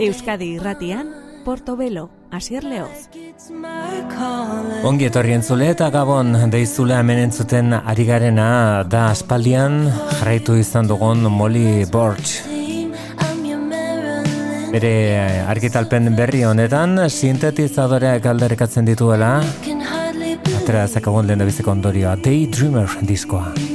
Euskadi irratian, Portobelo, Asier Leoz. Ongi etorri entzule eta gabon deizule hemen entzuten ari garena da aspaldian jarraitu izan dugun Molly Borch. Bere argitalpen berri honetan sintetizadoreak aldarekatzen dituela atera zakagun lehen da biziko ondorioa Daydreamer diskoa.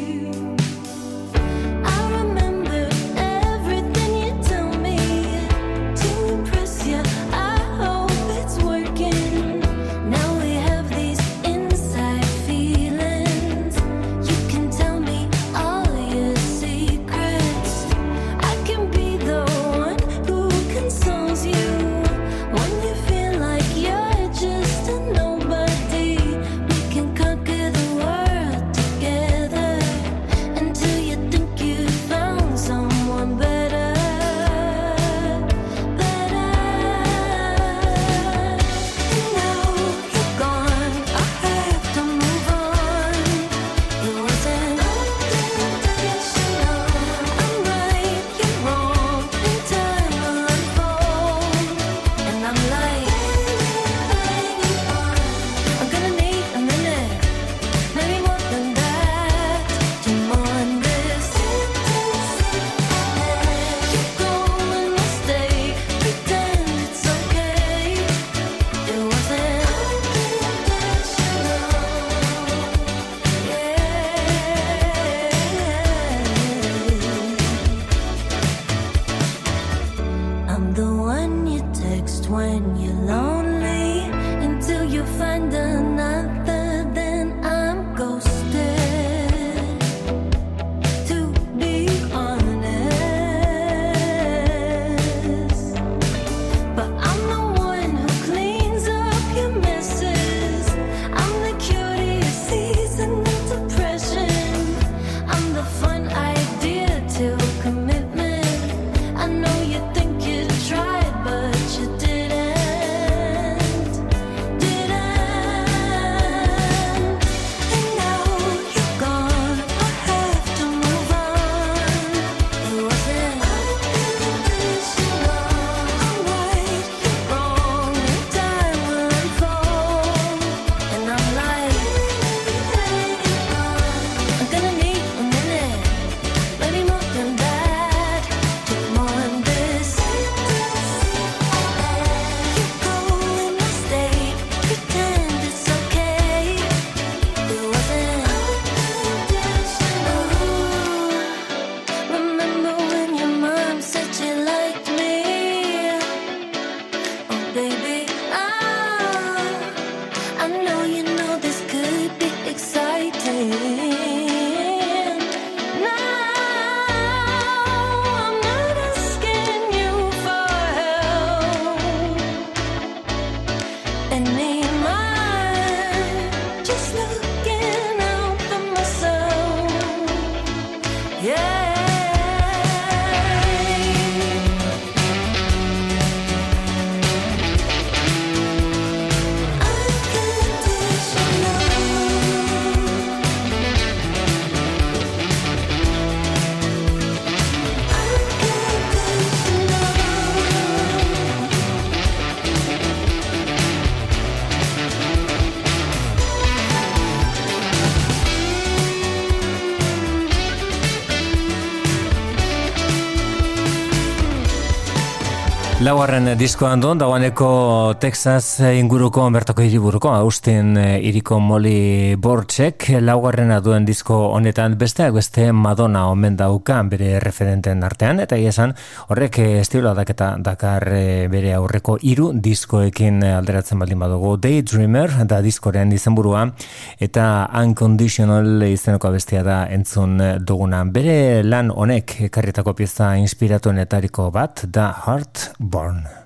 Laugarren diskoan duen, dagoeneko Texas inguruko, bertako hiriburuko, Austin iriko Molly Borchek, laugarrena duen disko honetan besteak beste Madonna omen dauka bere referenten artean, eta esan horrek estilo adaketa dakar eh, bere aurreko hiru diskoekin alderatzen baldin badugu. Daydreamer da diskoren izenburua, eta Unconditional izeneko bestia da entzun duguna. Bere lan honek karritako pieza inspiratuenetariko bat, da Heart barn.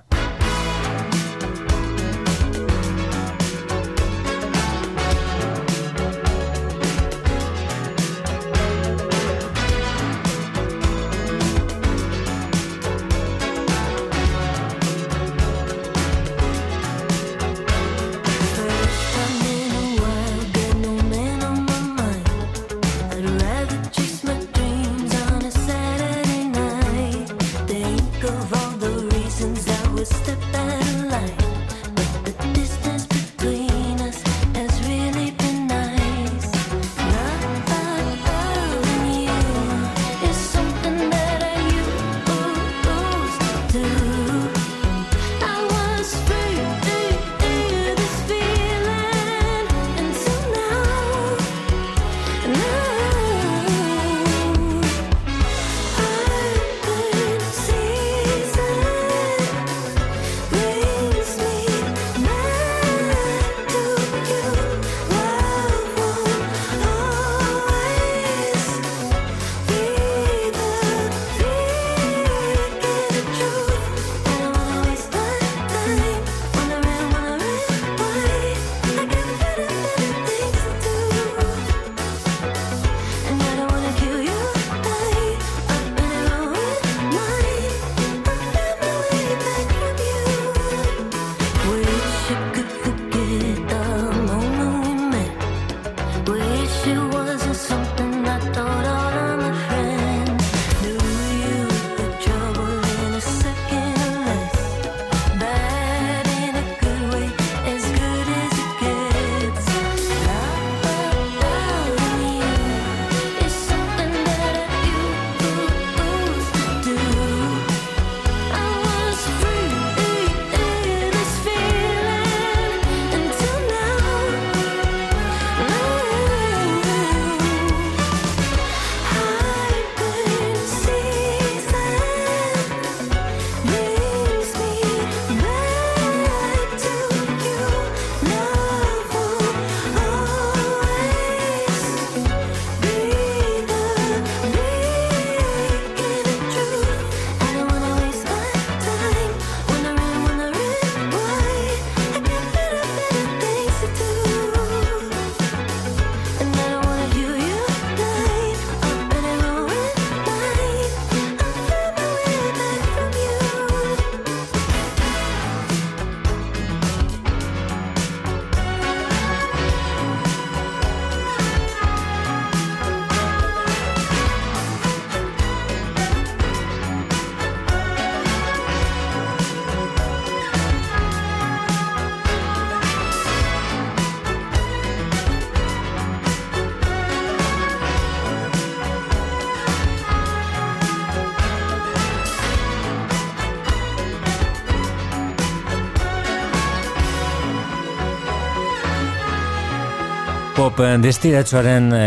Destiratxoaren e,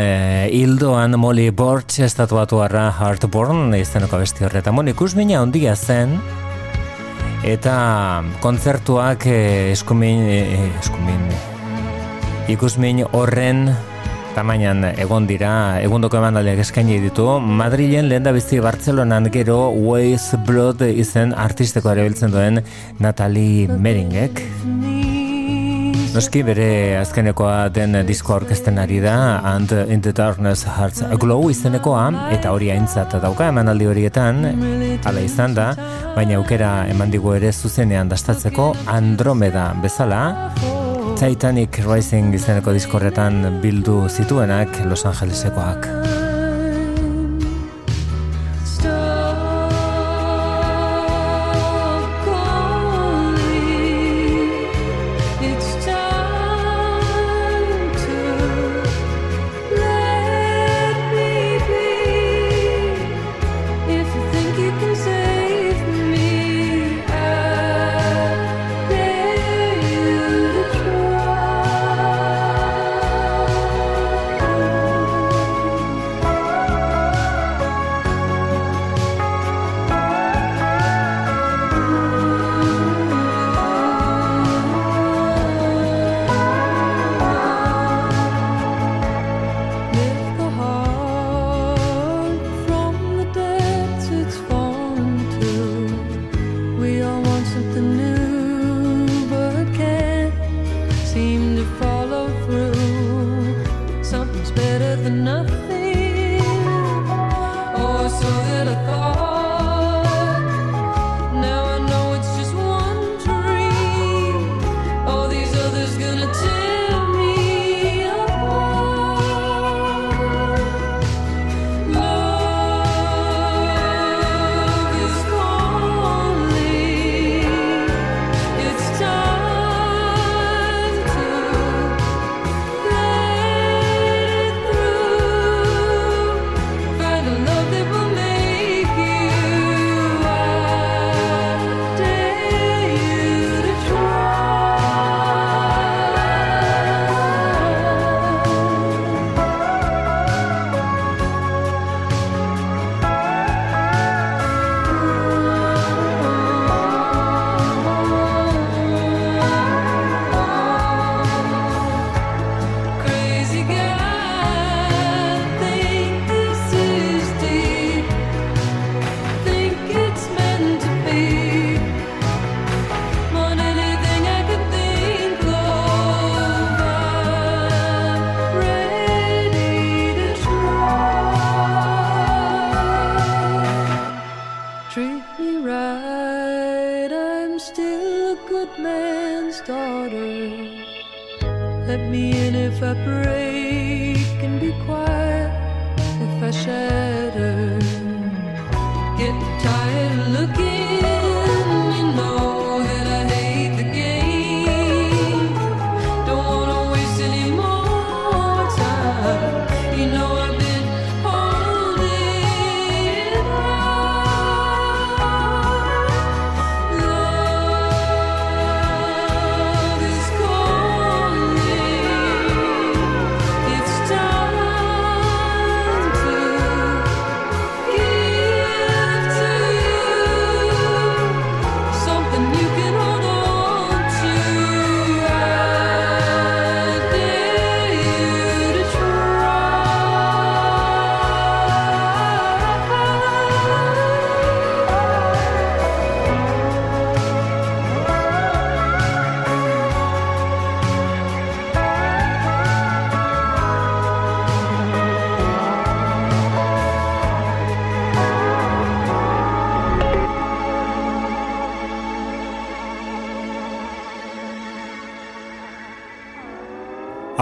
hildoan Molly Borch estatuatu arra Heartborn iztenoko besti horreta. Moni, ikusmina ondia zen eta kontzertuak e, eskumin, e, eskumin ikusmin horren tamainan egon dira, egundoko eman aldeak eskaini ditu. Madrilen lehen da bizti Bartzelonan gero Ways Blood izen artisteko ere biltzen duen Natalie Meringek. Noski bere azkenekoa den disko orkesten ari da And in the Darkness Hearts Glow izenekoa eta hori aintzat dauka emanaldi horietan hala izan da baina aukera eman digu ere zuzenean dastatzeko Andromeda bezala. Titanic Rising izeneko diskorretan bildu zituenak Los Angelesekoak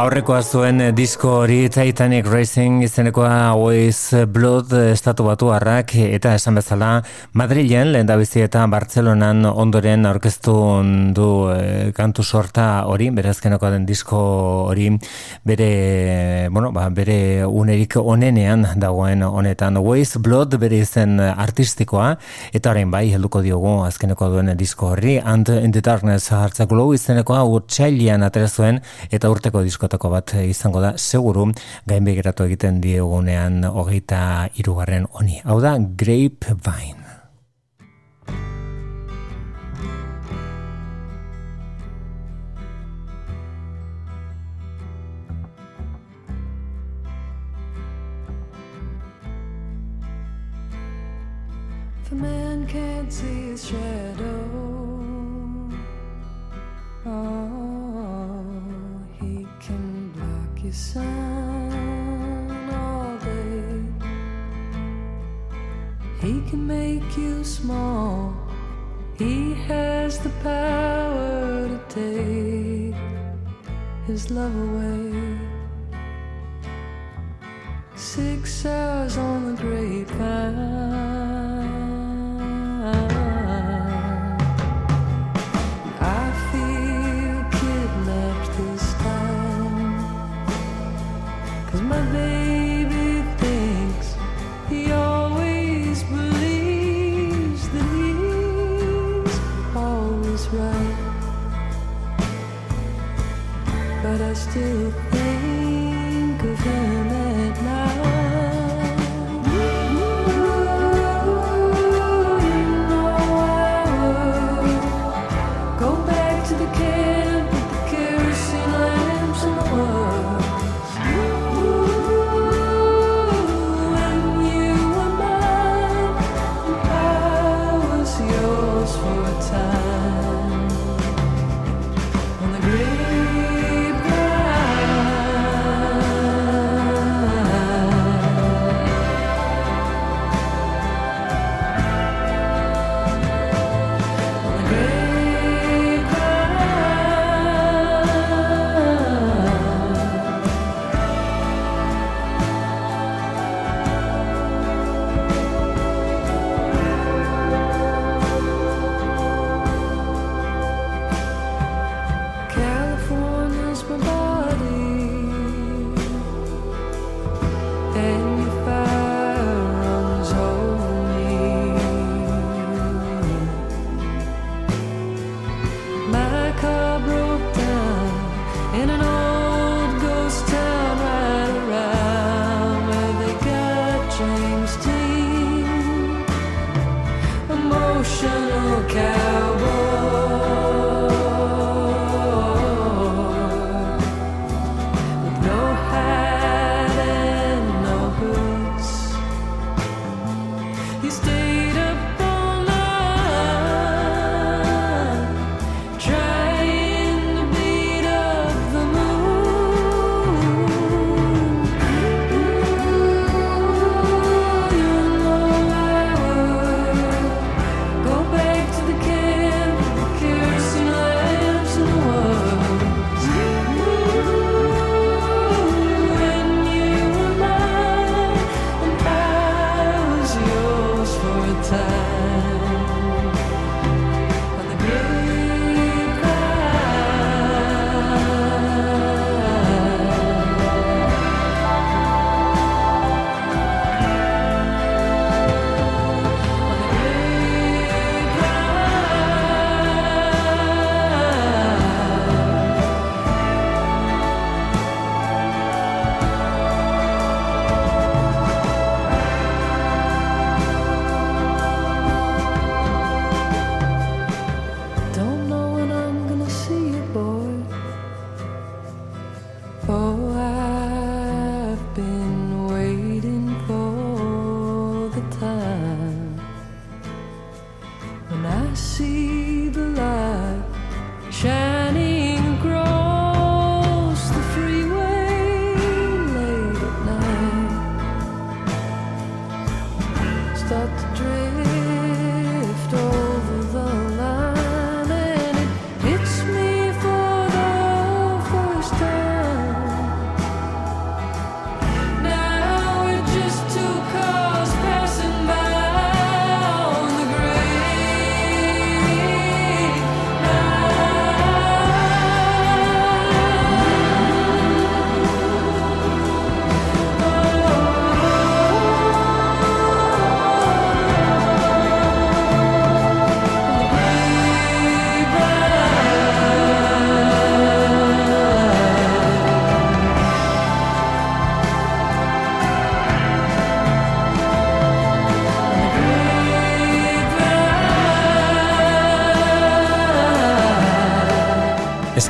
Aurrekoa zuen disko hori Titanic Racing izenekoa Always Blood estatu batu harrak eta esan bezala Madrilen lehen bizi eta Bartzelonan ondoren aurkeztu du e, kantu sorta hori, berazkeneko den disko hori bere, bueno, ba, bere unerik onenean dagoen honetan. Always Blood bere izen artistikoa eta orain bai helduko diogu azkeneko duen disko hori And in the Darkness hartzak izenekoa urtsailean aterezuen eta urteko disko diskotako bat izango da, seguru gainbegiratu egiten diegunean hogeita irugarren honi. Hau da, Grapevine. Sun all day. He can make you small. He has the power to take his love away.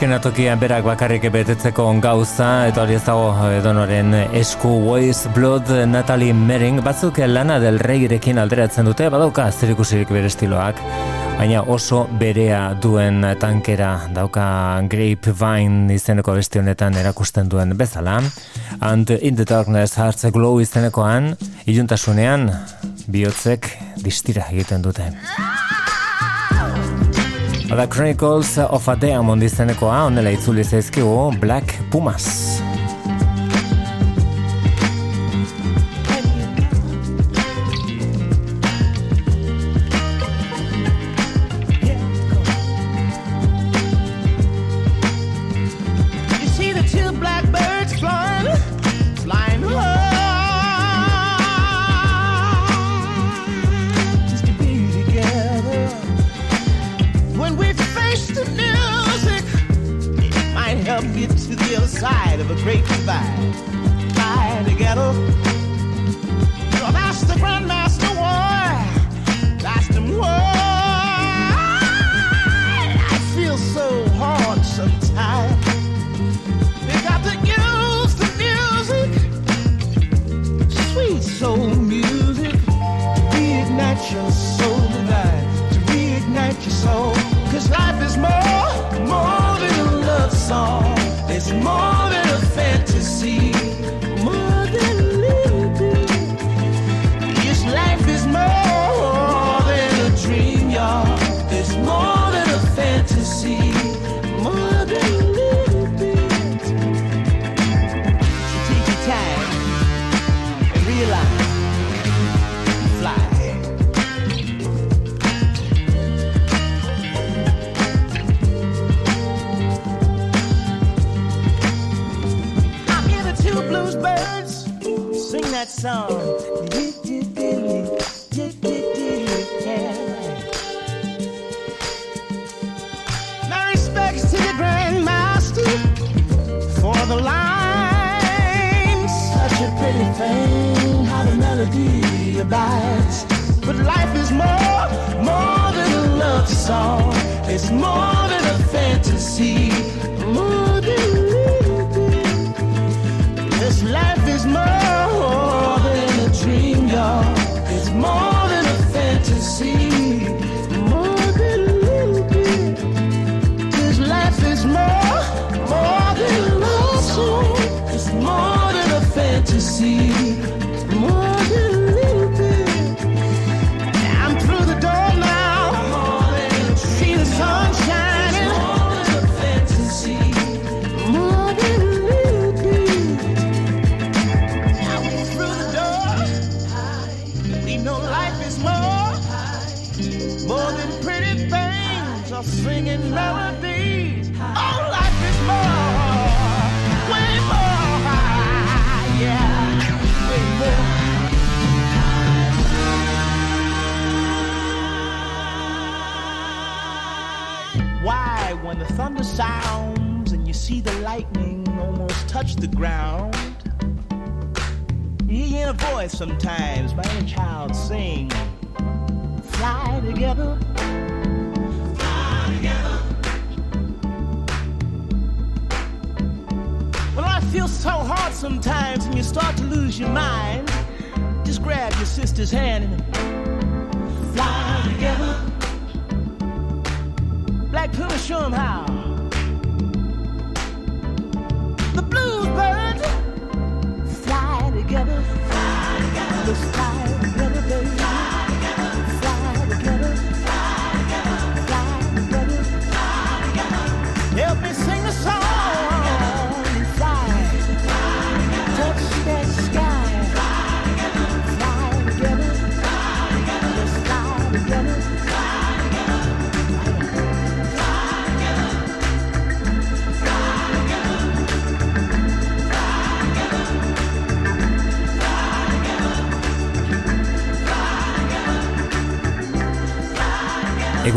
Eskenatokian berak bakarrik betetzeko gauza, eta hori ez dago edonoren esku Voice Blood Natalie Mering, batzuk lana del reirekin alderatzen dute, badauka zirikusirik bere estiloak, baina oso berea duen tankera dauka Grapevine izeneko besti honetan erakusten duen bezala, and in the darkness hearts glow izenekoan, iluntasunean, bihotzek distira egiten dute. The Chronicles of a Diamond izenekoa, onela itzuli zaizkigu Black Pumas. song.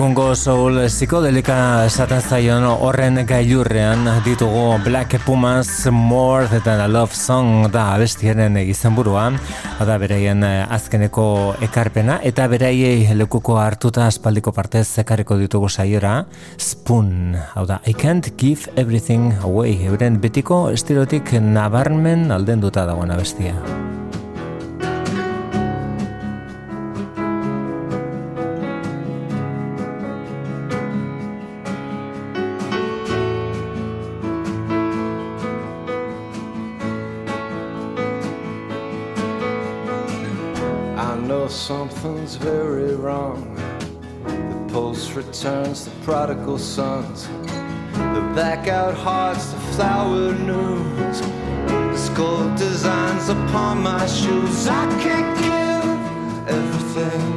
Egungo soul psikodelika esaten zaion horren gailurrean ditugu Black Pumas More Than a Love Song da abestiaren izenburua da bereien azkeneko ekarpena eta beraiei lekuko hartuta aspaldiko partez ekarriko ditugu saiora Spoon, hau da I Can't Give Everything Away. Euren betiko estilotik nabarmen aldenduta dagoen abestia something's very wrong. The post returns the prodigal sons, the back out hearts, the flowered news, the skull designs upon my shoes. I can't give everything.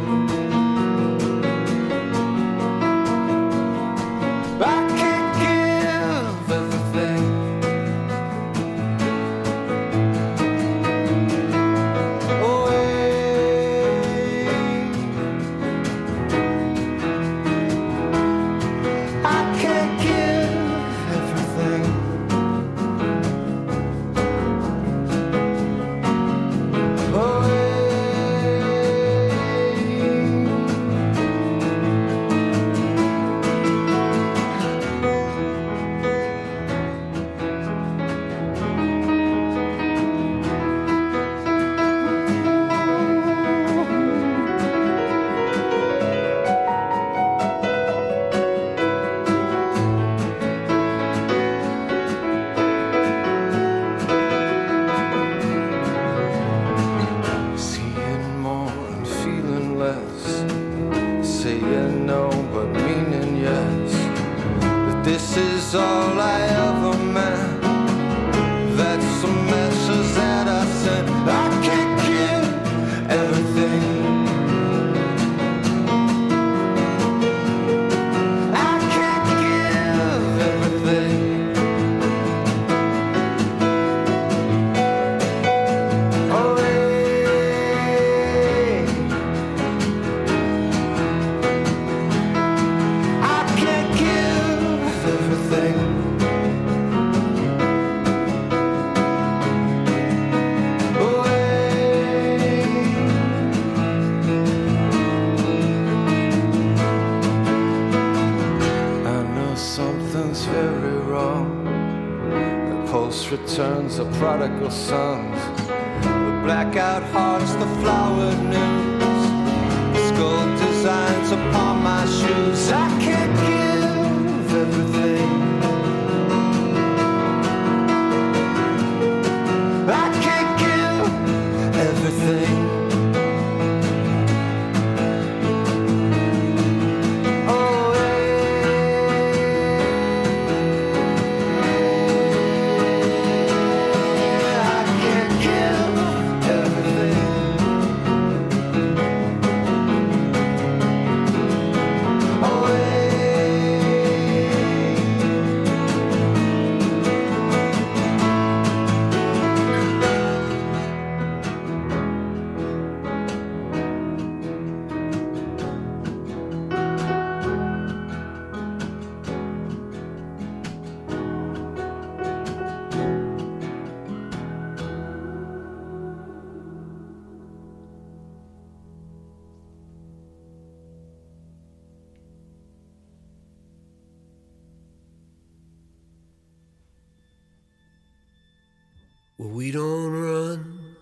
Well, we don't run,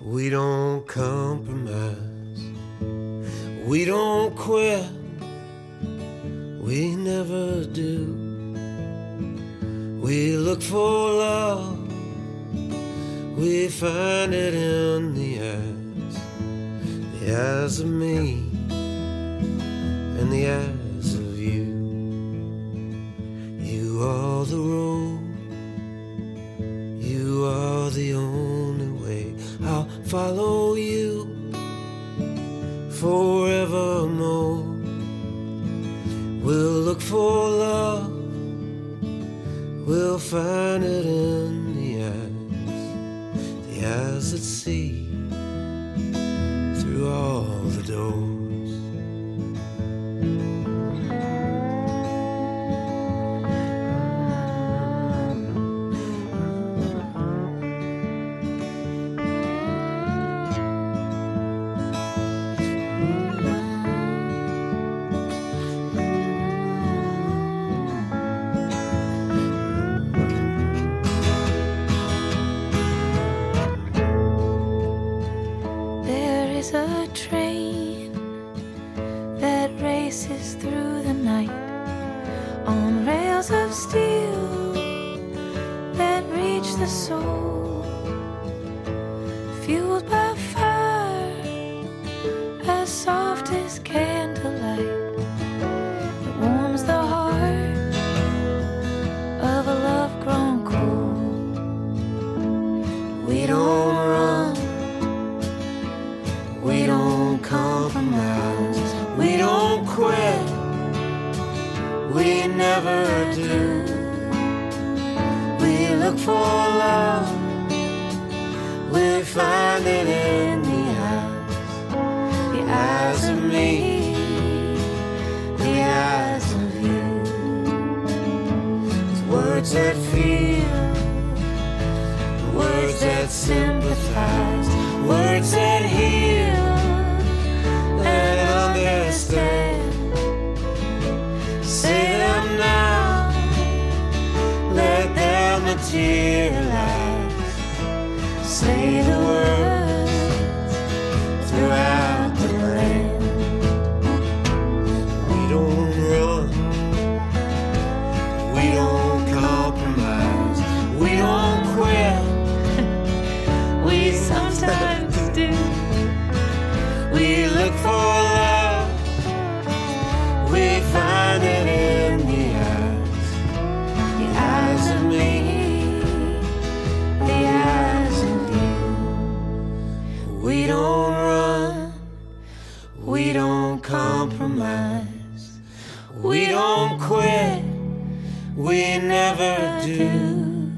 we don't compromise, we don't quit, we never do. We look for love, we find it in compromise, we don't quit, we never do.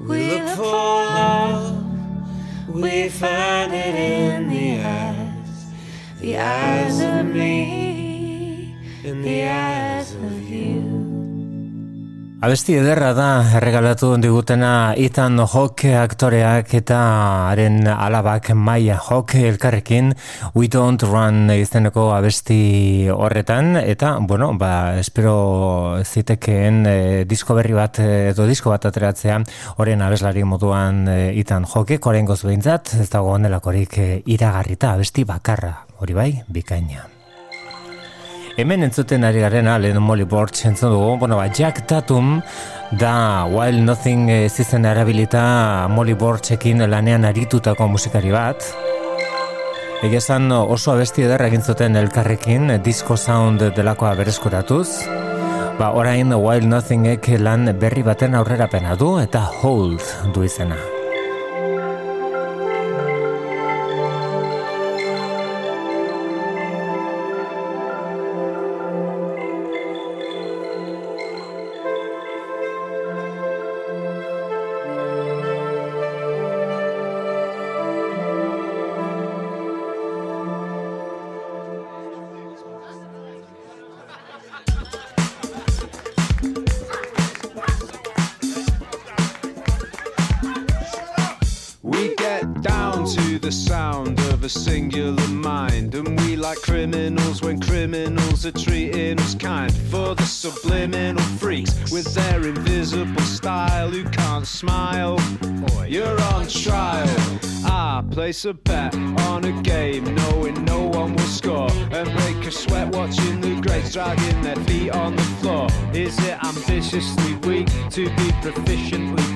We look for love, we find it in the eyes, the eyes of me, in the eyes of you. Abesti ederra da erregalatu digutena Ethan Hawke aktoreak eta haren alabak Maya Hawke elkarrekin We Don't Run izeneko abesti horretan. Eta, bueno, ba, espero zitekeen e, disko berri bat e, edo disko bat ateratzea horren abeslari moduan e, Ethan Hawke. Koren behintzat, ez dago onelakorik e, iragarrita abesti bakarra, hori bai, bikaina. Hemen entzuten ari garen lehen Molly Borch entzun dugu, bueno, ba, Jack Tatum da While Nothing zizen erabilita Molly Borchekin lanean aritutako musikari bat. Egezan oso abesti ederra egin zuten elkarrekin, disco sound delakoa berezkuratuz. Ba, orain While Nothingek lan berri baten aurrerapena du eta Hold du izena. Place a bet on a game, knowing no one will score, and break a sweat watching the greats dragging their feet on the floor. Is it ambitiously weak to be proficiently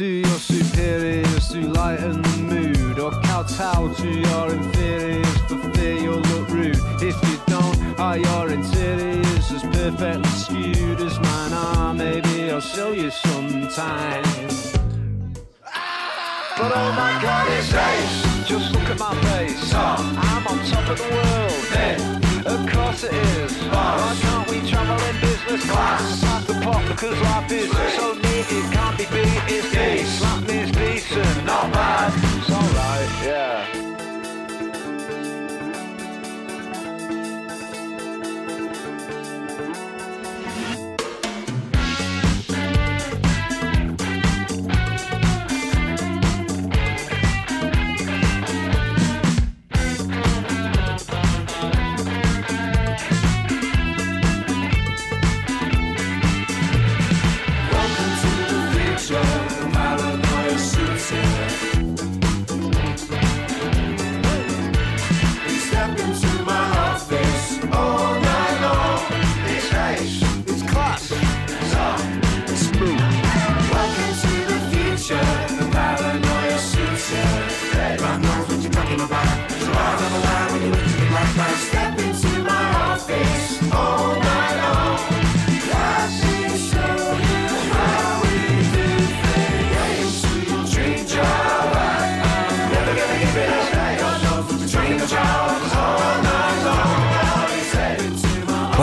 to your superiors to lighten the mood, or kowtow to your inferiors for fear you'll look rude. If you don't, are your interiors as perfectly skewed as mine are? Maybe I'll show you sometime. But oh my god, it's ace. Just look at my face. I'm on top of the world. Of course it is. Why can't in business class? Pass the pot because life is so neat it can't be beat. It's decent. Me is decent. Not bad. It's alright, yeah.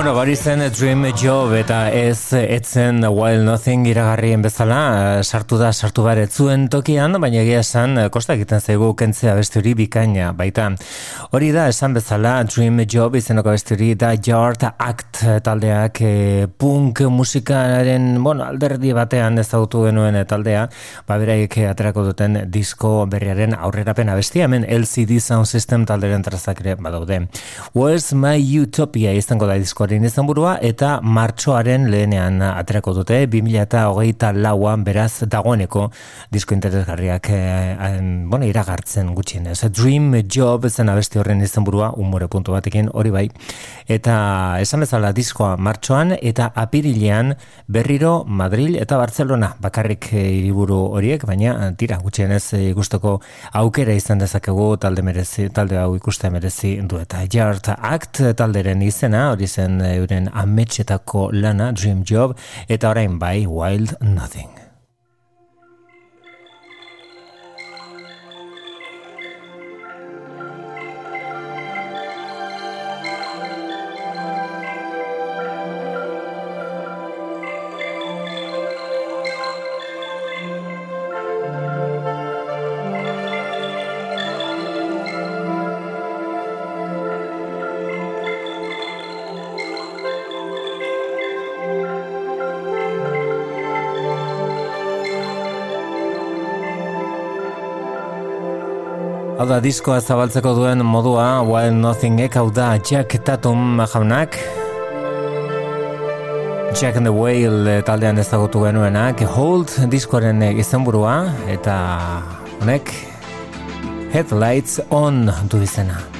Bueno, bari zen Dream Job eta ez etzen Wild Nothing iragarrien bezala sartu da sartu bare zuen tokian, baina egia esan kosta egiten zaigu kentzea beste hori bikaina baita. Hori da esan bezala Dream Job izenoko beste hori da Yard Act taldeak e, punk musikaren bueno, alderdi batean ezagutu genuen taldea, ba beraik aterako duten disko berriaren aurrerapen abestia hemen LCD Sound System talderen trazak ere badaude. Where's My Utopia izango da disko diskoaren izan eta martxoaren lehenean aterako dute. 2008 lauan beraz dagoeneko disko interesgarriak eh, bueno, iragartzen gutxien ez Dream Job zen abesti horren izan burua umore puntu batekin hori bai. Eta esan bezala diskoa martxoan eta apirilean berriro Madrid eta Barcelona bakarrik eh, hiriburu horiek baina tira gutxien ez eh, gustoko aukera izan dezakegu talde merezi talde hau ikuste merezi du eta Jart Act talderen izena hori zen euren ametxetako lana Dream Job eta orain bai Wild Nothing. Da, diskoa zabaltzeko duen modua, Wild Nothing ek, hau da, Jack Tatum jaunak. Jack and the Whale taldean ezagutu genuenak, Hold diskoaren izenburua, eta honek, Headlights On du izena.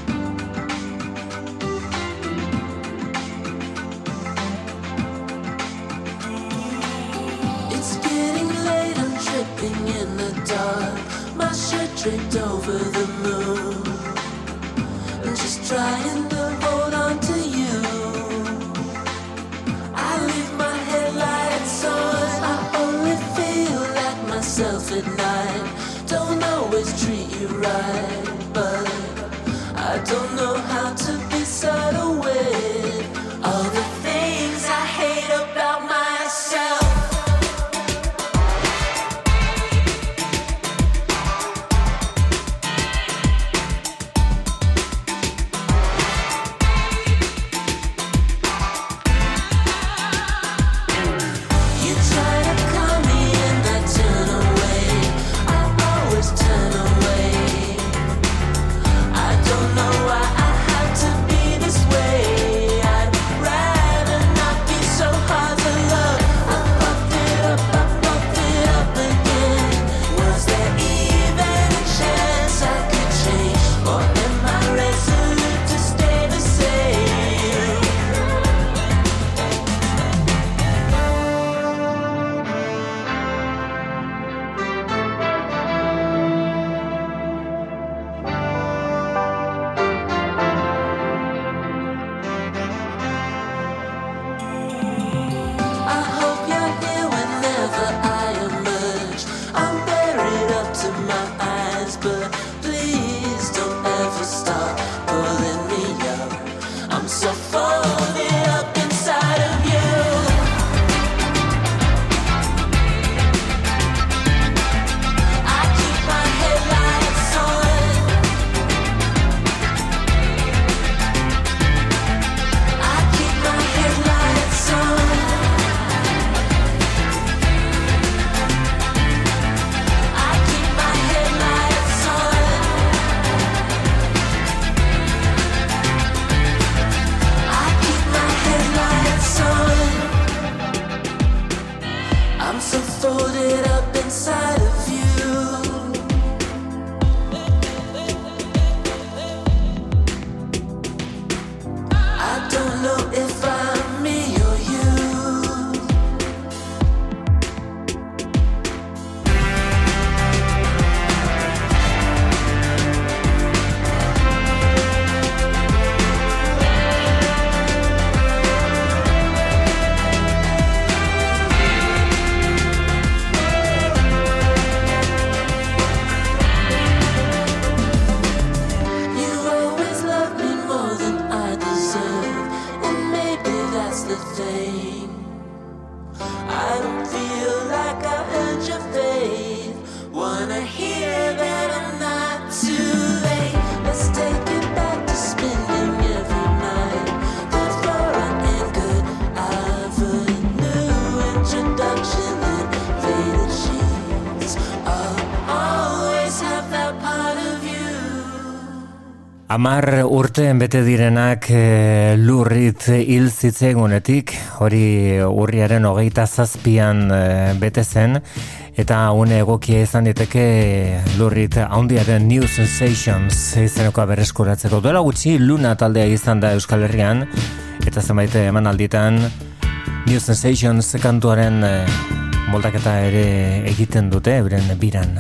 Amar urteen bete direnak e, lurrit hil zitzegunetik, hori urriaren hogeita zazpian e, bete zen, eta une egokia izan diteke lurrit haundiaren New Sensations izeneko bereskuratzeko. Duela gutxi Luna taldea izan da Euskal Herrian, eta zenbait eman alditan New Sensations kantuaren e, moldaketa ere egiten dute, euren biran.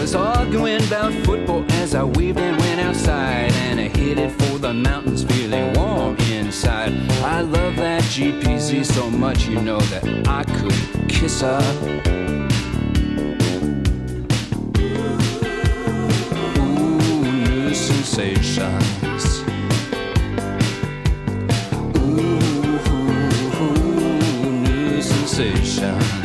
was arguing about football as I waved and went outside. And I headed for the mountains, feeling warm inside. I love that GPZ so much, you know, that I could kiss her. Ooh, new sensations. ooh, new sensations.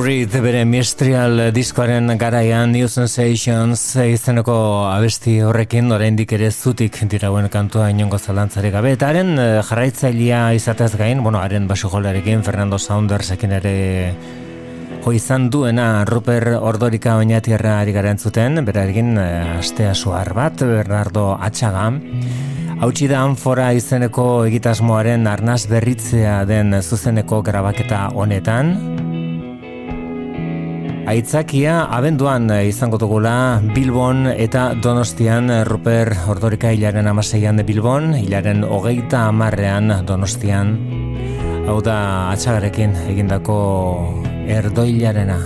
Reed bere Mistrial diskoaren garaian New Sensations izeneko abesti horrekin oraindik ere zutik dirauen kantua inongo zalantzari gabe. Eta haren eh, jarraitzailea izatez gain, bueno, haren basu Fernando Saundersekin ere ho izan duena Ruper Ordorika oinatierra ari garen zuten, bera egin eh, astea suar bat, Bernardo Atxaga. Hautsi da anfora izeneko egitasmoaren arnaz berritzea den zuzeneko grabaketa honetan, Aitzakia abenduan eh, izango dugula Bilbon eta Donostian eh, Ruper Ordorika hilaren amaseian de Bilbon, hilaren hogeita amarrean Donostian. Hau da atxagarekin egindako erdoilarena.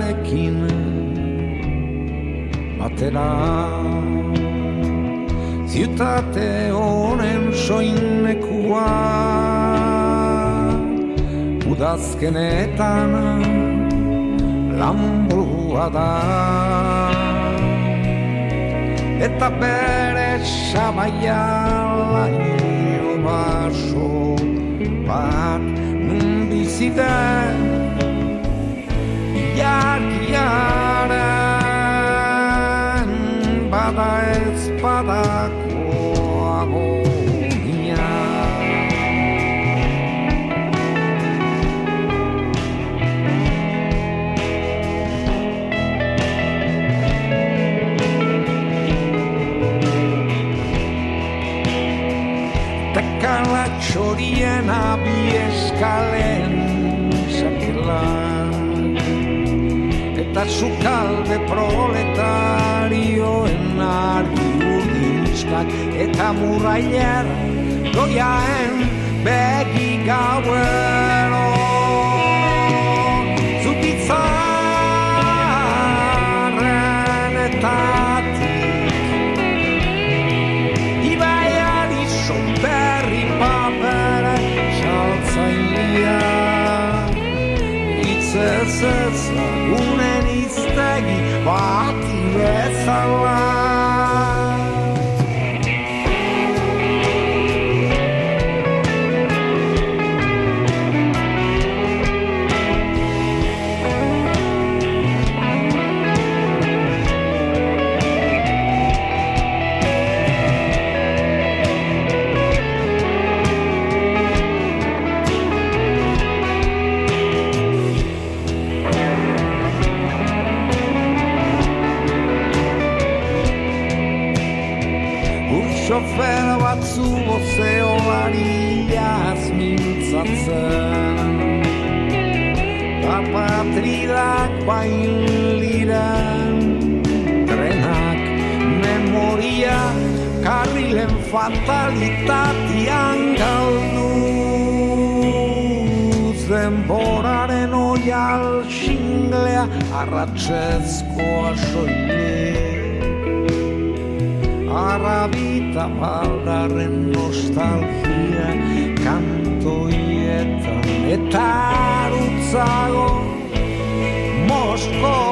Ziarekin batera. Ziutate honen soinekua udazkenetan lamburua da. Eta bere sabaia laio baso bat nun biziden Iarkiaren bada ez badako agonia. Tekala txorien eta sukalde proletarioen argi urdinskak eta murrailer goiaen begi gauero zupitzaren eta Itzez ez lagunen iztegi bati bezala liran trenak memoria karrilen fatalitatian galdu. Zenboraren oial xinglea arratxezkoa soile arrabita baldarren nostalgia kantoietan eta arutzago Oh.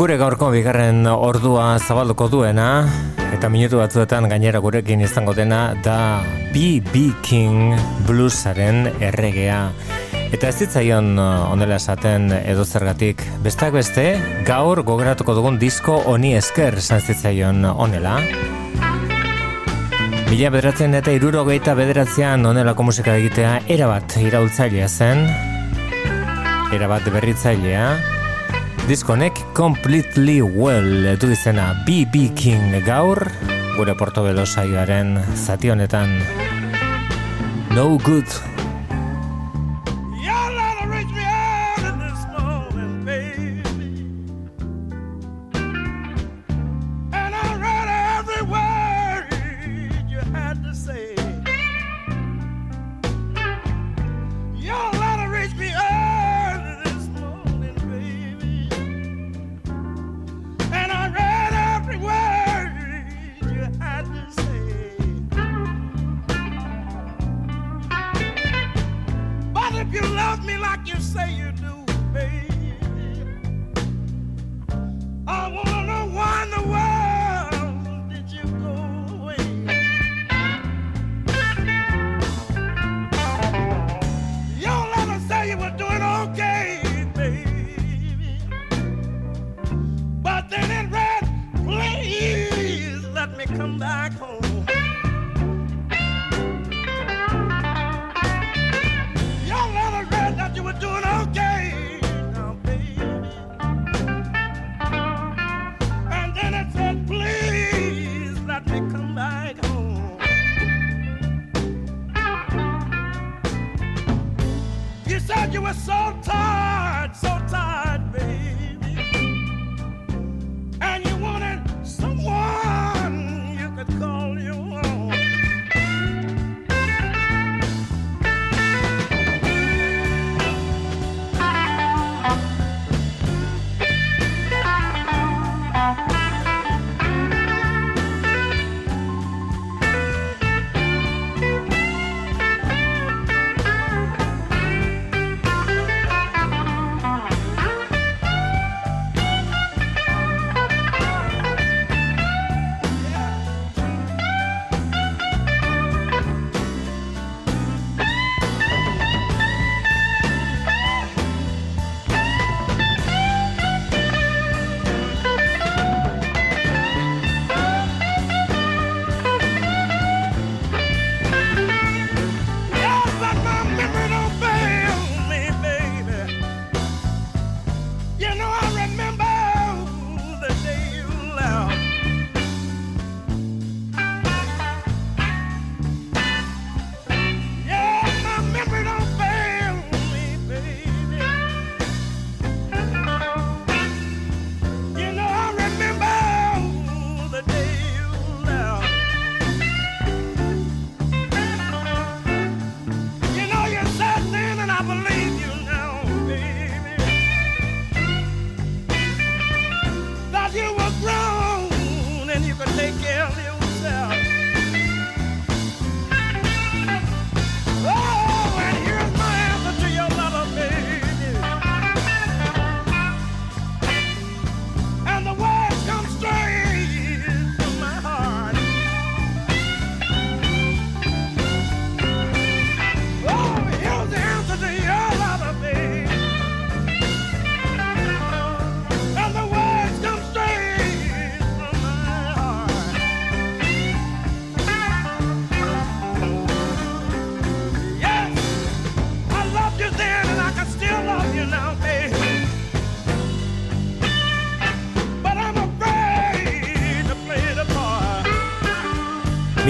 Gure gaurko bigarren ordua zabalduko duena eta minutu batzuetan gainera gurekin izango dena da B.B. King bluesaren erregea. Eta ez ditzaion uh, onela esaten edo zergatik. Besteak beste, gaur gogoratuko dugun disko honi esker esan zitzaion onela. Mila bederatzen eta irurogeita bederatzean onelako musika egitea erabat iraultzailea zen. Erabat berritzailea. Diskonek Completely Well du izena BB King gaur gure portobelo saioaren zati honetan. No Good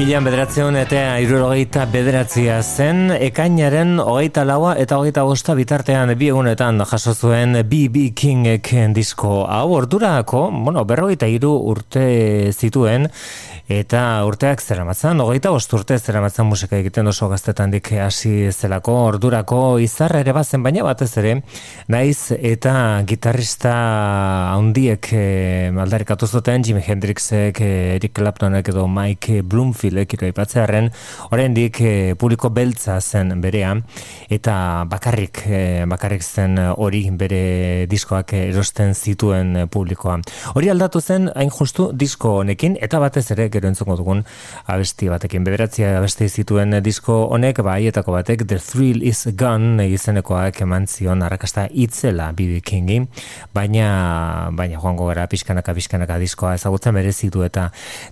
Milan bederatzeun eta irurogeita bederatzia zen, ekainaren hogeita laua eta hogeita bosta bitartean bi egunetan jaso zuen B.B. Kingek disko hau ordurako, bueno, berrogeita iru urte zituen, Eta urteak zera matzan, ogeita bost urte zera matzan musika egiten oso gaztetan dik hasi zelako, ordurako izarra ere bazen, baina batez ere, naiz eta gitarrista handiek e, aldarikatu zuten, Jimi Hendrixek, eh, Eric Claptonek edo Mike Bloomfield kilo kilo ipatzearen, oraindik e, publiko beltza zen berea, eta bakarrik, e, bakarrik zen hori bere diskoak erosten zituen publikoa. Hori aldatu zen, hain justu, disko honekin, eta batez ere, gero entzongo dugun, abesti batekin. Bederatzia abesti zituen disko honek, baietako batek, The Thrill is Gone, izenekoak eman zion, arrakasta itzela B.B. Kingi, baina, baina joango gara pixkanaka, pixkanaka diskoa ezagutzen berezitu eta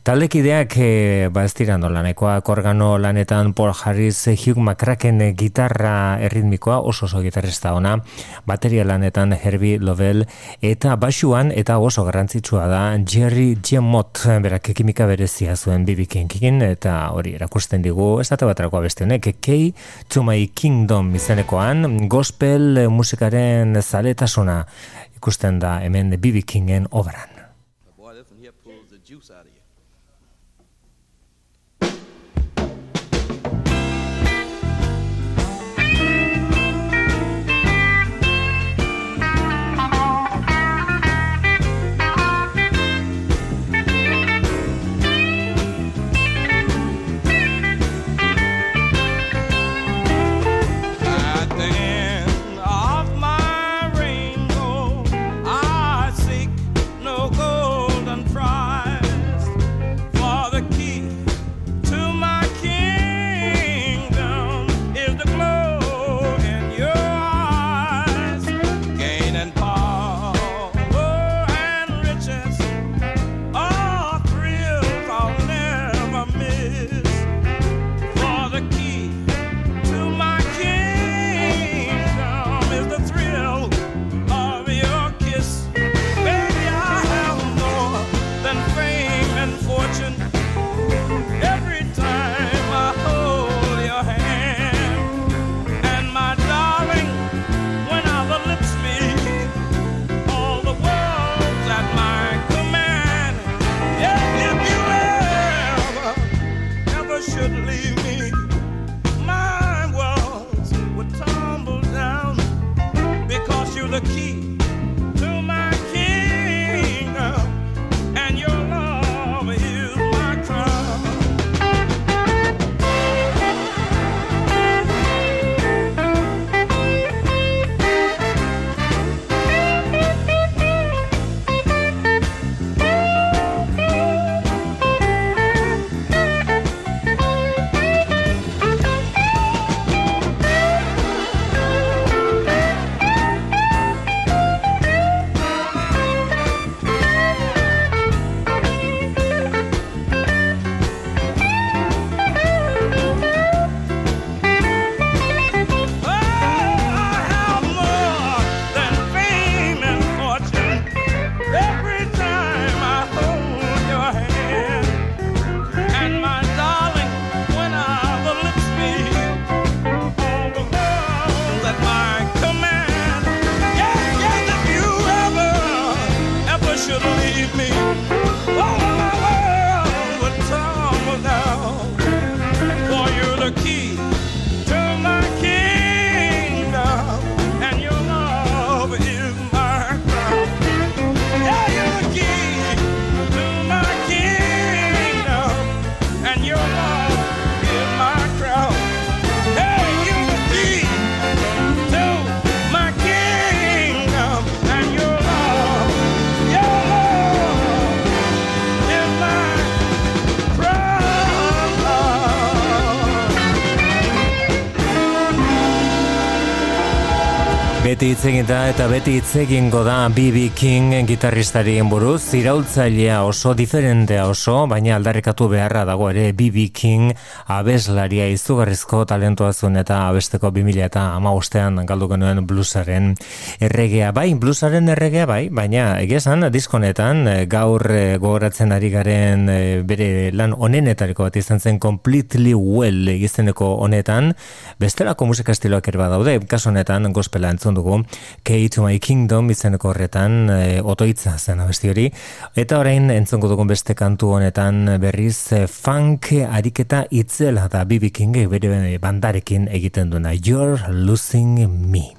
taldekideak e, ba ez dira organo lanetan Paul Harris, Hugh McCracken gitarra erritmikoa oso oso gitarrista ona, bateria lanetan Herbie Lovell eta basuan eta oso garrantzitsua da Jerry Gemot berak kimika berezia zuen B.B. Kingin eta hori erakusten digu ez baterako beste honek Key to my kingdom izenekoan gospel musikaren zaletasuna ikusten da hemen B.B. Kingen obran. beti hitz da eta beti hitz egingo da B.B. King gitarristari buruz, iraultzailea oso diferentea oso, baina aldarrikatu beharra dago ere B.B. King abeslaria izugarrizko talentua zuen eta abesteko 2000 eta ama ustean galdu genuen bluesaren erregea. Bai, bluesaren erregea bai, baina egizan diskonetan gaur eh, gogoratzen ari garen eh, bere lan onenetariko bat izan zen completely well egizteneko honetan, bestelako musika estiloak ere badaude, kasu honetan gospela entzun dugu Key to my kingdom izeneko horretan e, otoitza zen abesti hori. Eta orain entzongo dugun beste kantu honetan berriz e, funk ariketa itzela da BB King bere bandarekin egiten duena You're losing me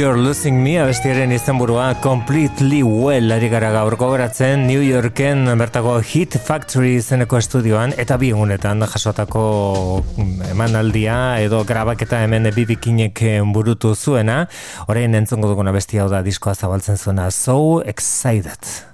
You're Losing Me abestiaren izenburua Completely Well ari gara gaur gogoratzen New Yorken bertako Hit Factory izeneko estudioan eta bi egunetan jasotako mm, emanaldia edo grabaketa hemen bibikinek eh, burutu zuena. Orain entzongo duguna bestia hau da diskoa zabaltzen zuena So Excited.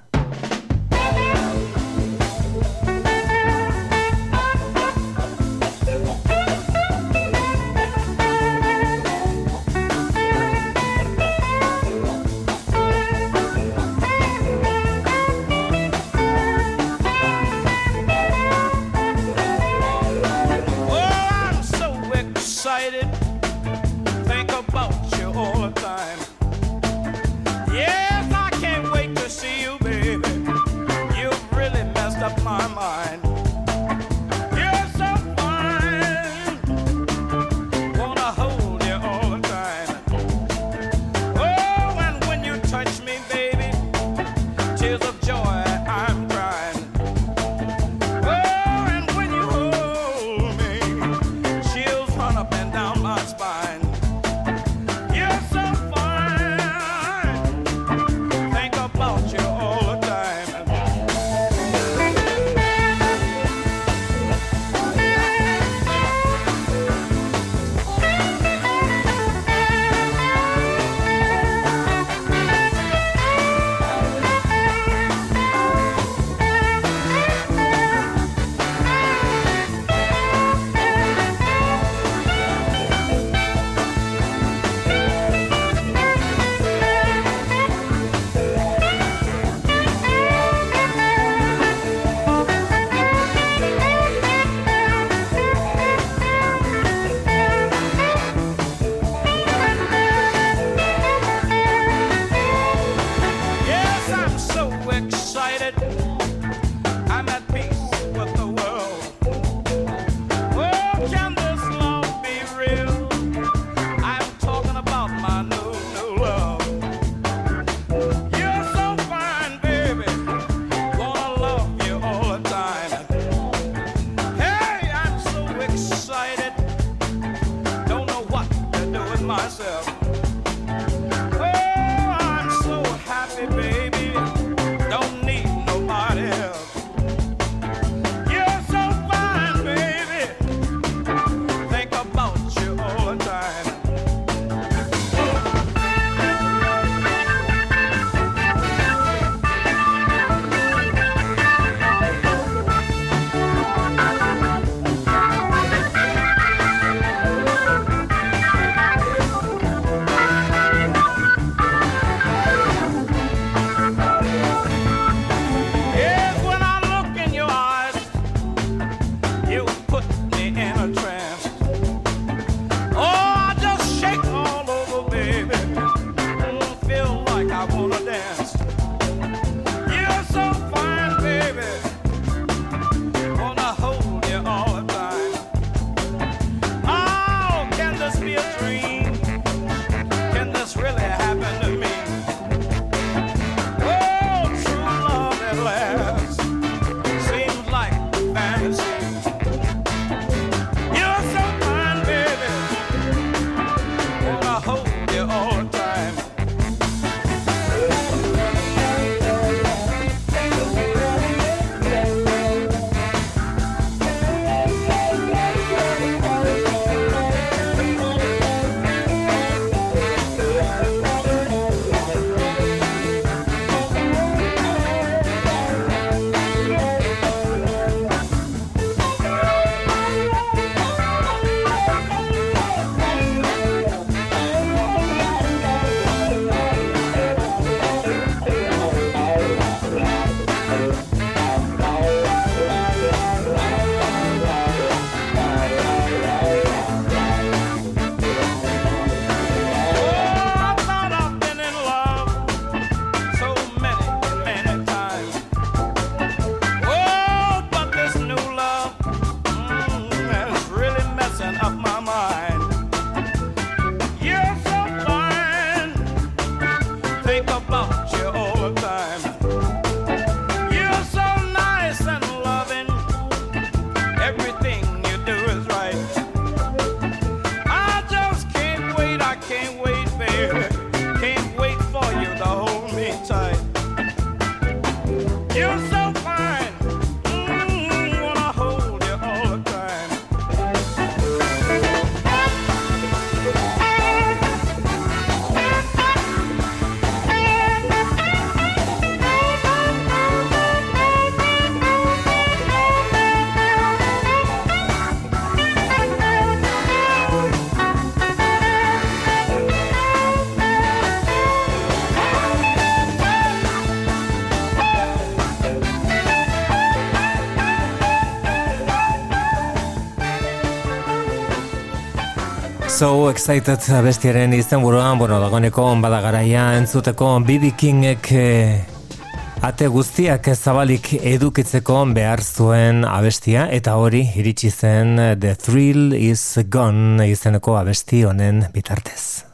So excited bestiaren izan buruan, bueno, dagoeneko bada garaia entzuteko BB Kingek eh, ate guztiak zabalik edukitzeko behar zuen abestia, eta hori iritsi zen The Thrill is Gone izeneko abesti honen bitartez.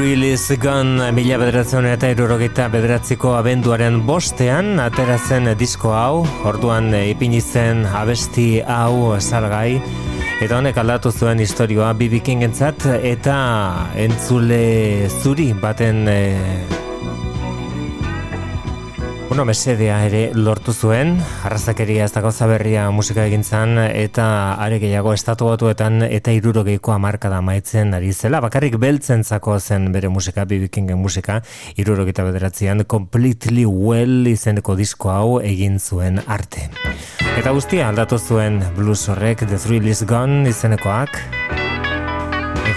Is Gone mila bederatzen eta irurogeita bederatziko abenduaren bostean aterazen disko hau, orduan ipini zen abesti hau salgai. Eta honek aldatu zuen historioa Bibi Kingentzat eta entzule zuri baten eh, Bueno, mesedea ere lortu zuen, arrazakeria ez dago zaberria musika egintzan, eta are gehiago estatu batuetan eta irurogeiko amarkada maitzen ari zela. Bakarrik beltzen zako zen bere musika, bibikingen musika, irurogeita bederatzean, completely well izeneko disko hau egin zuen arte. Eta guztia aldatu zuen blues horrek, The Thrill is Gone izenekoak,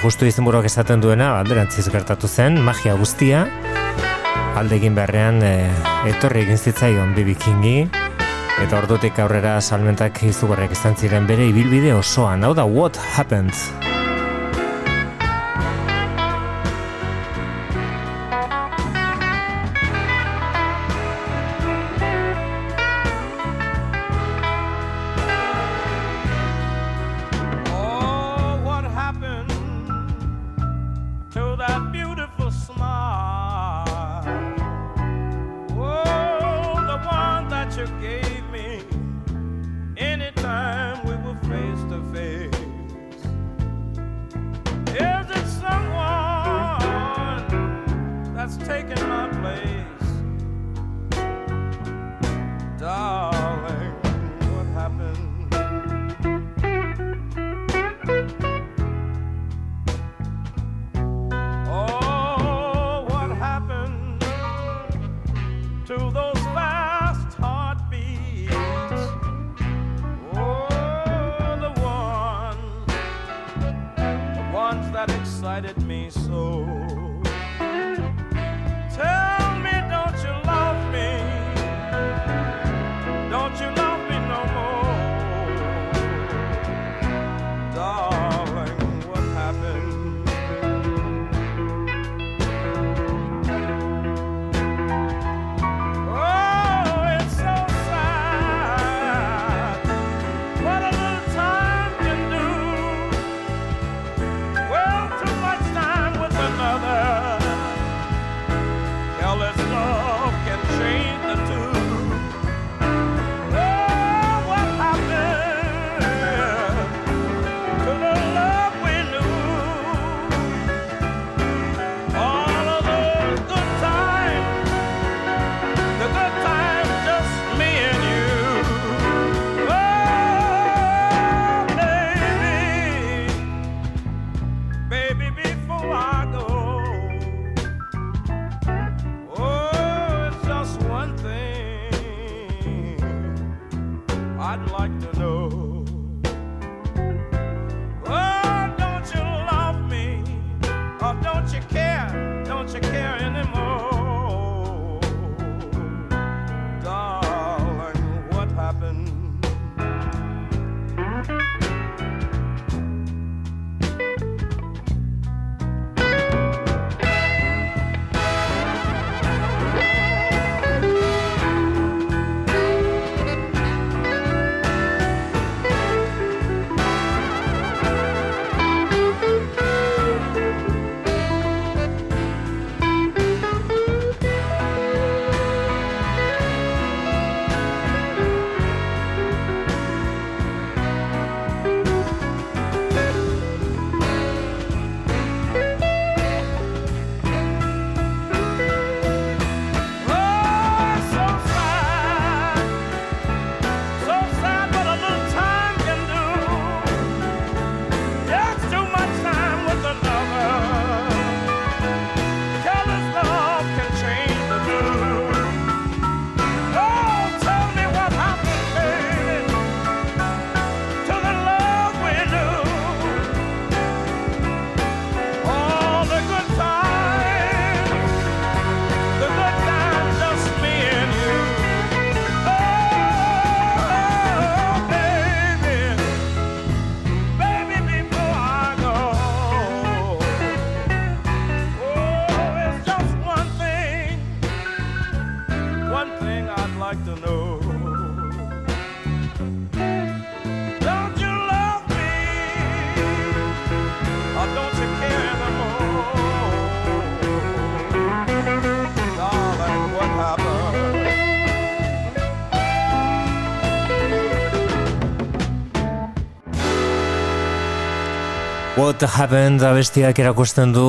Justu izenburuak esaten duena, alderantziz gertatu zen, magia guztia, alde egin beharrean e, etorri egin zitzaion Bibi Kingi eta ordutik aurrera salmentak izugarrek izan ziren bere ibilbide osoan. Hau da What Happened Happened abestiak erakusten du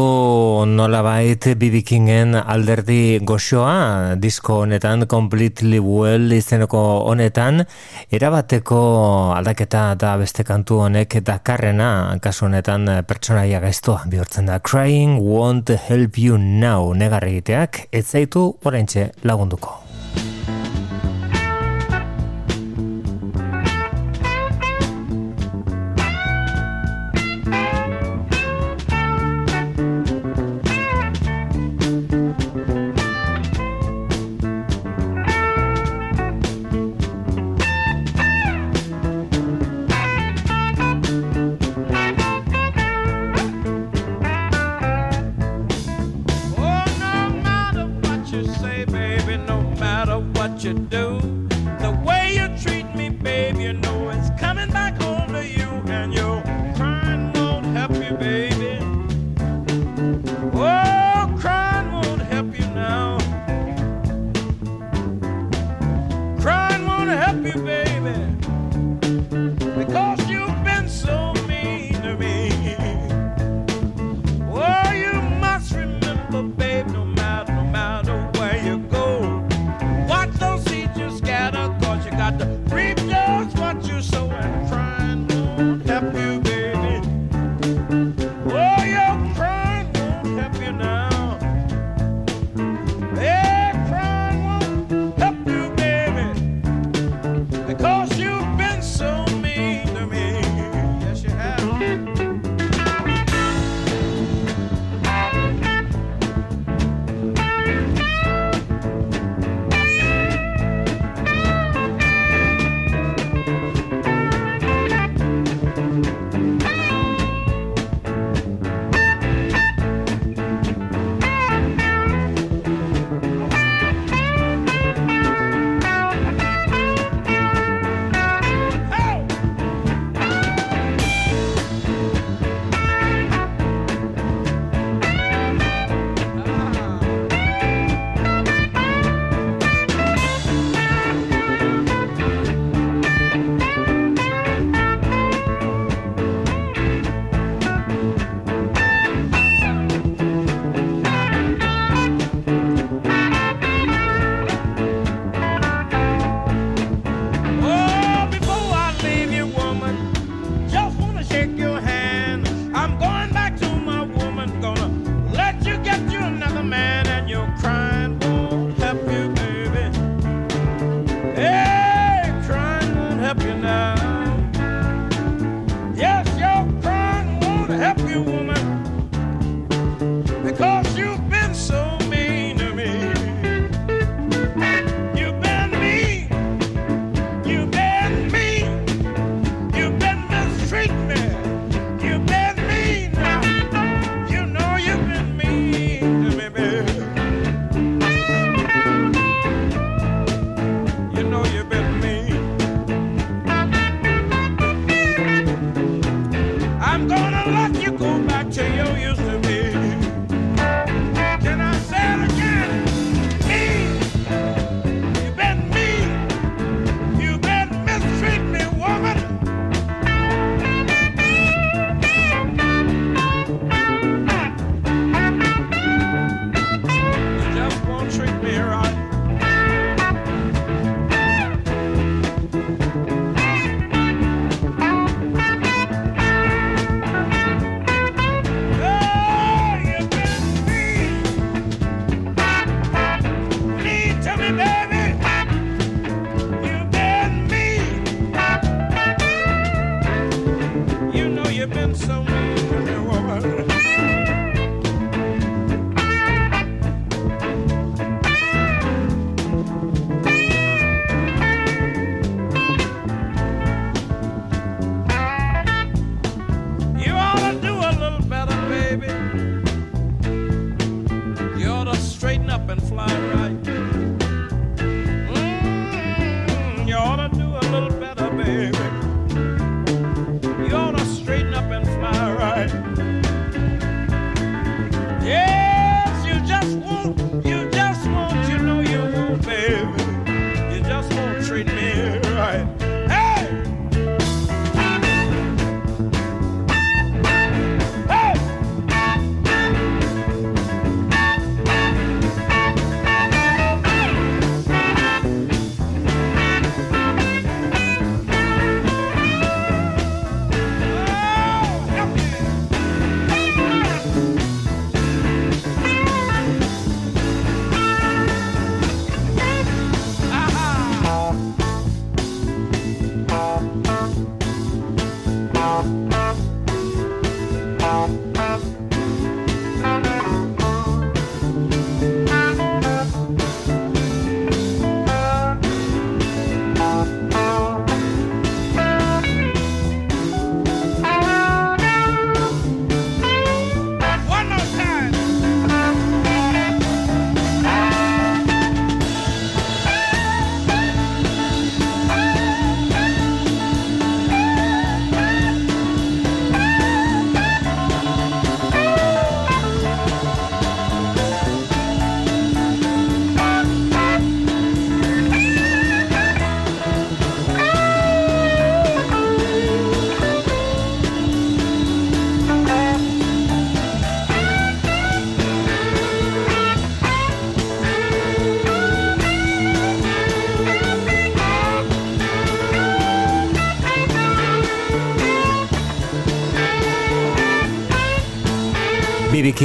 nola bait BB Kingen alderdi goxoa. Disko honetan Completely Well izeneko honetan erabateko aldaketa da beste kantu honek dakarrena. Kasu honetan pertsonaia gaiztoa bihurtzen da. Crying Won't Help You Now negarregiteak ez zaitu oraintxe lagunduko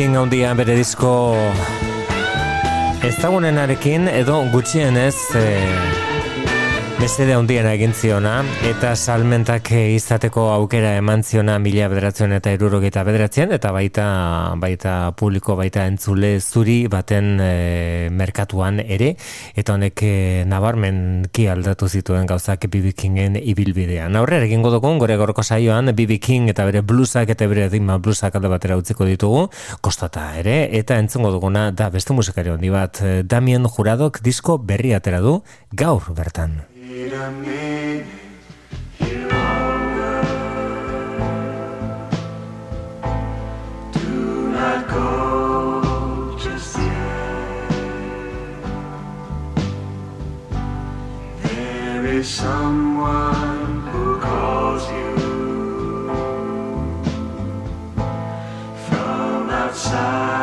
BB King handia bere disko ezagunenarekin edo gutxienez eh, Mesede handiena egin ziona, eta salmentak izateko aukera eman ziona mila bederatzen eta irurogeta bederatzen, eta baita, baita publiko, baita entzule zuri baten e, merkatuan ere, eta honek e, nabarmen ki aldatu zituen gauzak BB Kingen ibilbidean. Aurrera egingo dugun, gore gorko saioan, BB King eta bere blusak eta bere dima blusak alde batera utziko ditugu, kostata ere, eta entzungo duguna da beste musikari handi bat, Damien Juradok disko berri atera du, gaur bertan. A longer. Do not go just yet. There is someone who calls you from outside.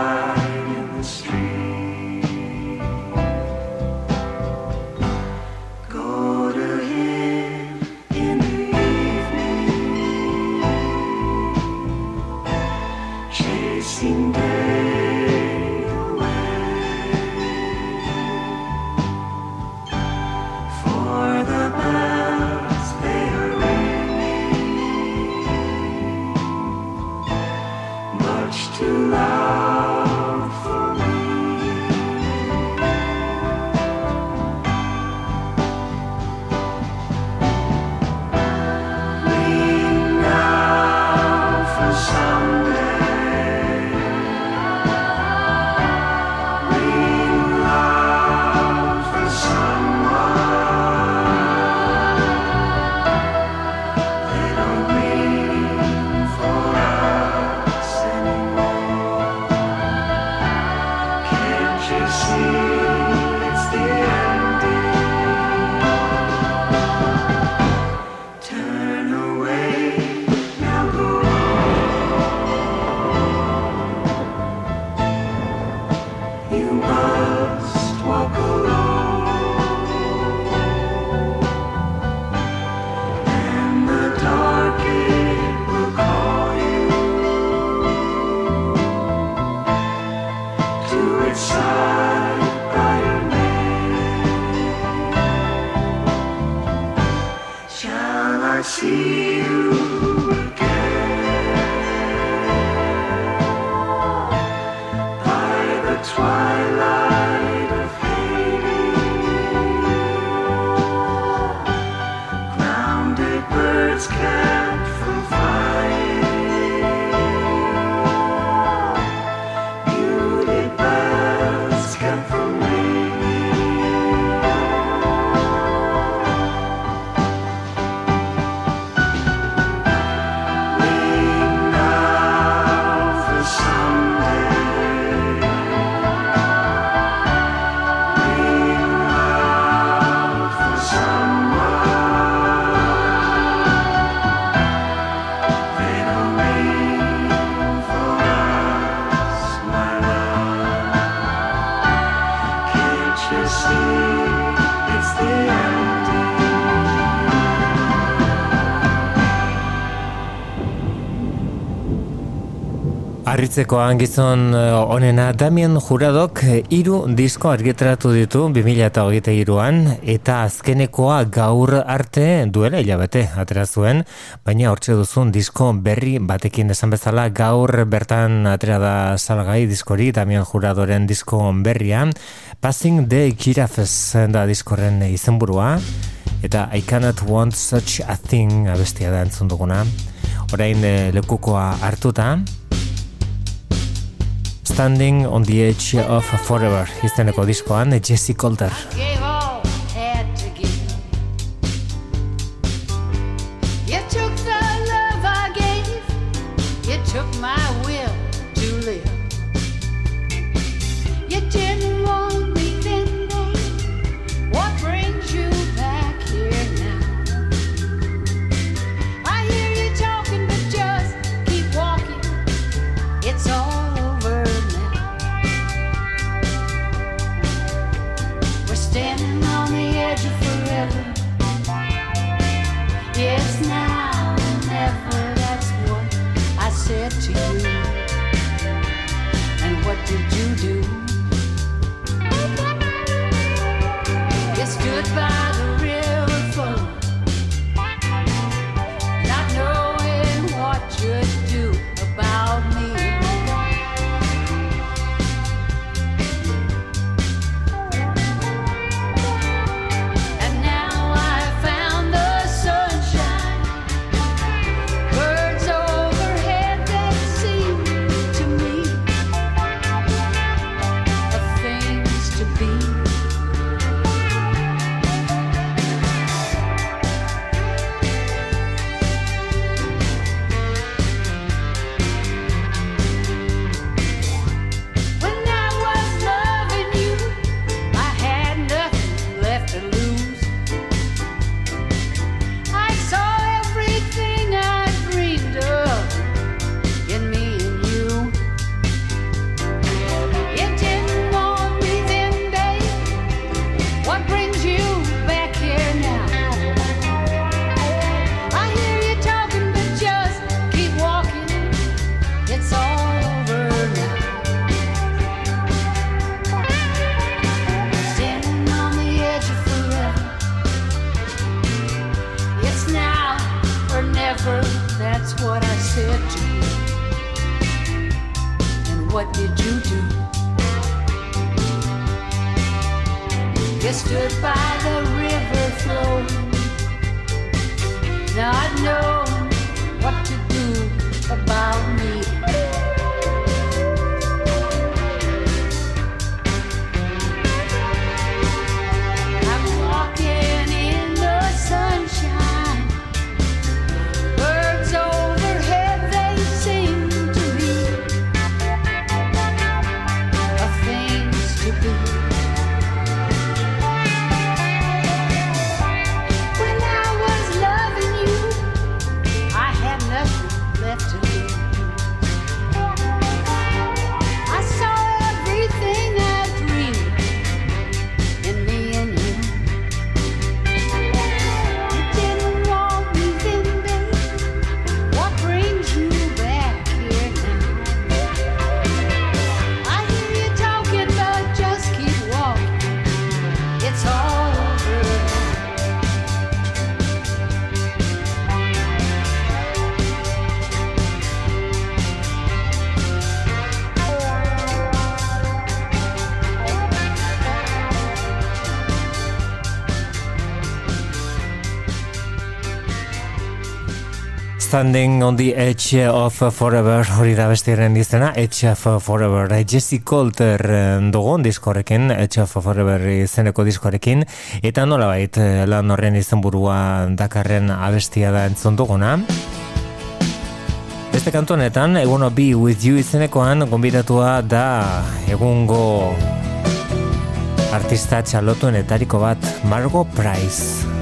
Harritzeko gizon eh, onena Damien Juradok eh, hiru disko argitratu ditu 2008an eta azkenekoa gaur arte duela hilabete atera zuen, baina hortxe duzun disko berri batekin esan bezala gaur bertan atera da salgai diskori Damien Juradoren disko berria Passing the Giraffes da diskoren izenburua eta I cannot want such a thing abestia da entzun duguna. Orain eh, lekukoa hartuta Standing on the Edge of Forever izeneko diskoan Jesse Coulter. Standing on the Edge of Forever hori da bestiaren izena Edge of Forever. Eh, Jesse Coulter eh, dugun diskorekin Edge of Forever izeneko diskorekin. Eta nolabait eh, lan horren izenburua dakarren abestia da entzun duguna. Beste kantu honetan I wanna be with you izenekoan gonbidatua da egungo artista txalotuenetariko bat Margo Price.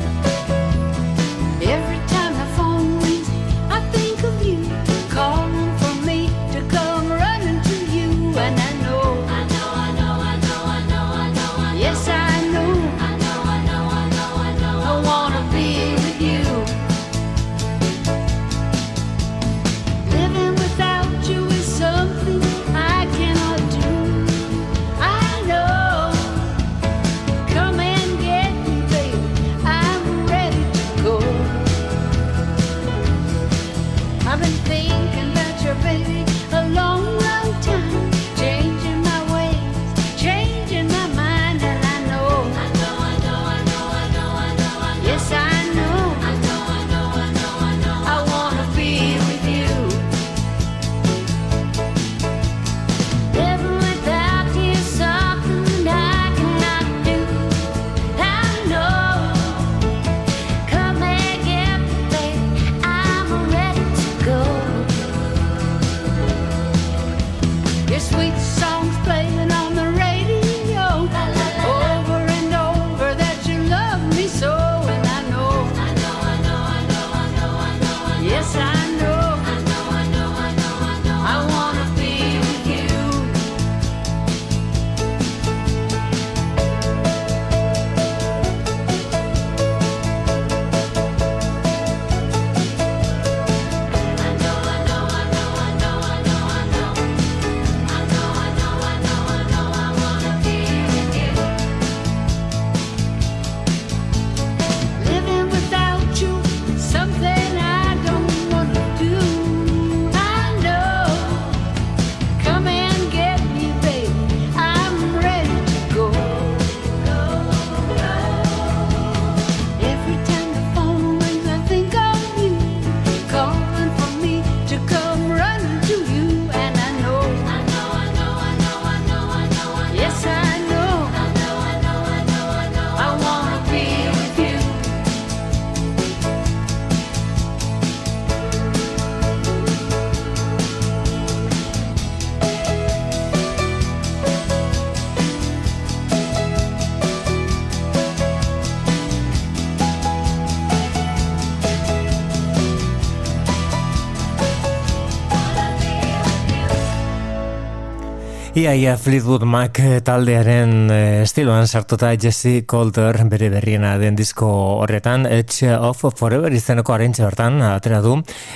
Ia, Fleetwood Mac taldearen eh, estiloan sartuta Jesse Coulter bere berriena den disko horretan Edge of Forever izeneko arentxe bertan atera du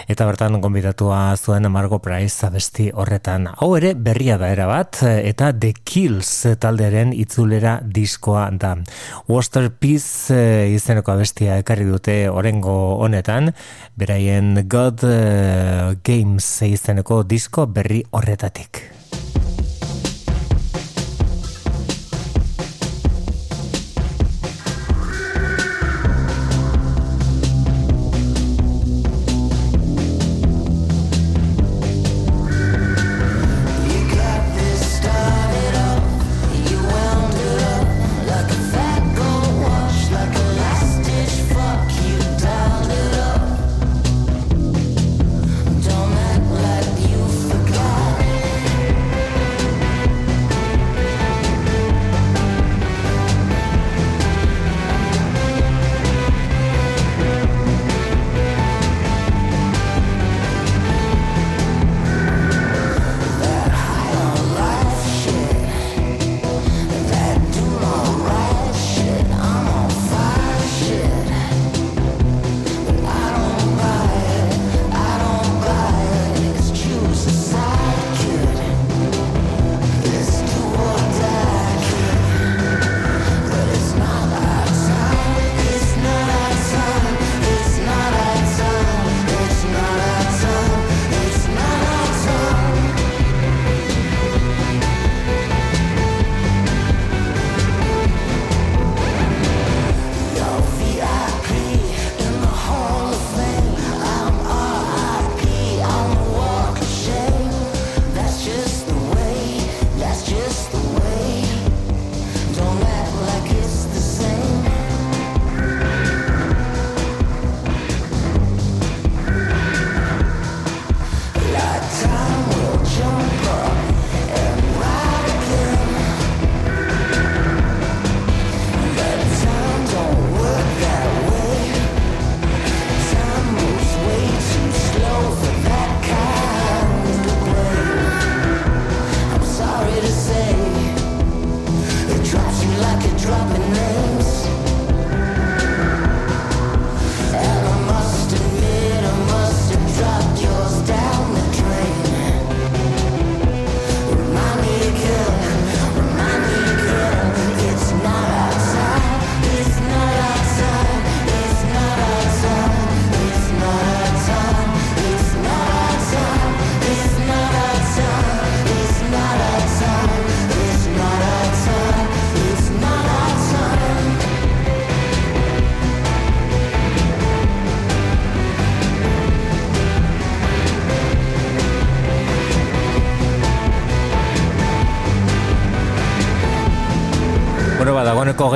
eta bertan gonbidatua zuen Margo Price abesti horretan. Hau ere berria da era bat eta The Kills taldearen itzulera diskoa da. Worcester Peace eh, izeneko abestia ekarri dute orengo honetan, beraien God eh, Games izeneko disko berri horretatik.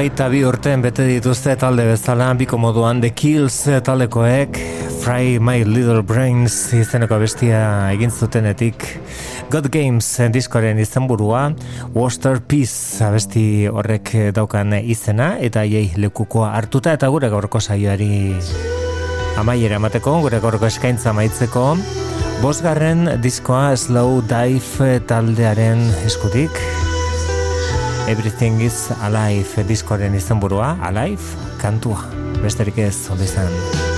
Dagoeneko geita bi urten bete dituzte talde bezala biko moduan The Kills taldekoek Fry My Little Brains izeneko bestia egin zutenetik. God Games diskoren izenburua Worcester Peace abesti horrek daukan izena eta jei lekukoa hartuta eta gure gaurko saioari amaiera emateko, gure gaurko eskaintza maitzeko Bosgarren diskoa Slow Dive taldearen eskutik Everything is Alive diskoaren izenburua, Alive kantua. Besterik ez, ondo izan.